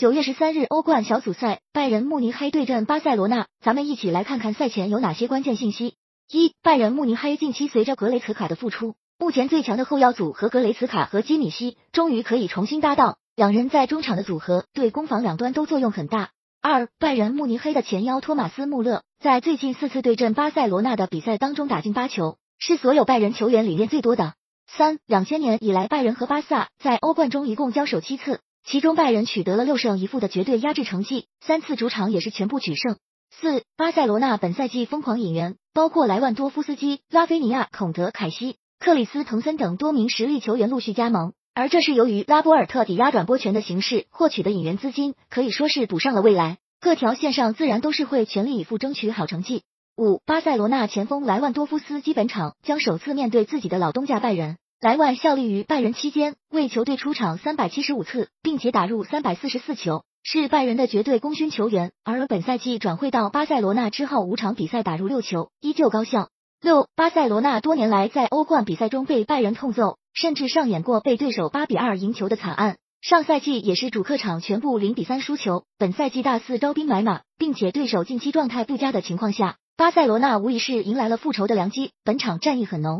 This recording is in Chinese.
九月十三日，欧冠小组赛，拜仁慕尼黑对阵巴塞罗那。咱们一起来看看赛前有哪些关键信息。一、拜仁慕尼黑近期随着格雷茨卡的复出，目前最强的后腰组合格雷茨卡和基米希终于可以重新搭档，两人在中场的组合对攻防两端都作用很大。二、拜仁慕尼黑的前腰托马斯穆勒在最近四次对阵巴塞罗那的比赛当中打进八球，是所有拜仁球员里面最多的。三、两千年以来，拜仁和巴萨在欧冠中一共交手七次。其中拜仁取得了六胜一负的绝对压制成绩，三次主场也是全部取胜。四，巴塞罗那本赛季疯狂引援，包括莱万多夫斯基、拉菲尼亚、孔德凯西、克里斯滕森等多名实力球员陆续加盟，而这是由于拉波尔特抵押转播权的形式获取的引援资金，可以说是赌上了未来。各条线上自然都是会全力以赴争取好成绩。五，巴塞罗那前锋莱万多夫斯基本场将首次面对自己的老东家拜仁。莱万效力于拜仁期间，为球队出场三百七十五次，并且打入三百四十四球，是拜仁的绝对功勋球员。而本赛季转会到巴塞罗那之后，五场比赛打入六球，依旧高效。六，巴塞罗那多年来在欧冠比赛中被拜仁痛揍，甚至上演过被对手八比二赢球的惨案。上赛季也是主客场全部零比三输球，本赛季大肆招兵买马，并且对手近期状态不佳的情况下，巴塞罗那无疑是迎来了复仇的良机。本场战意很浓。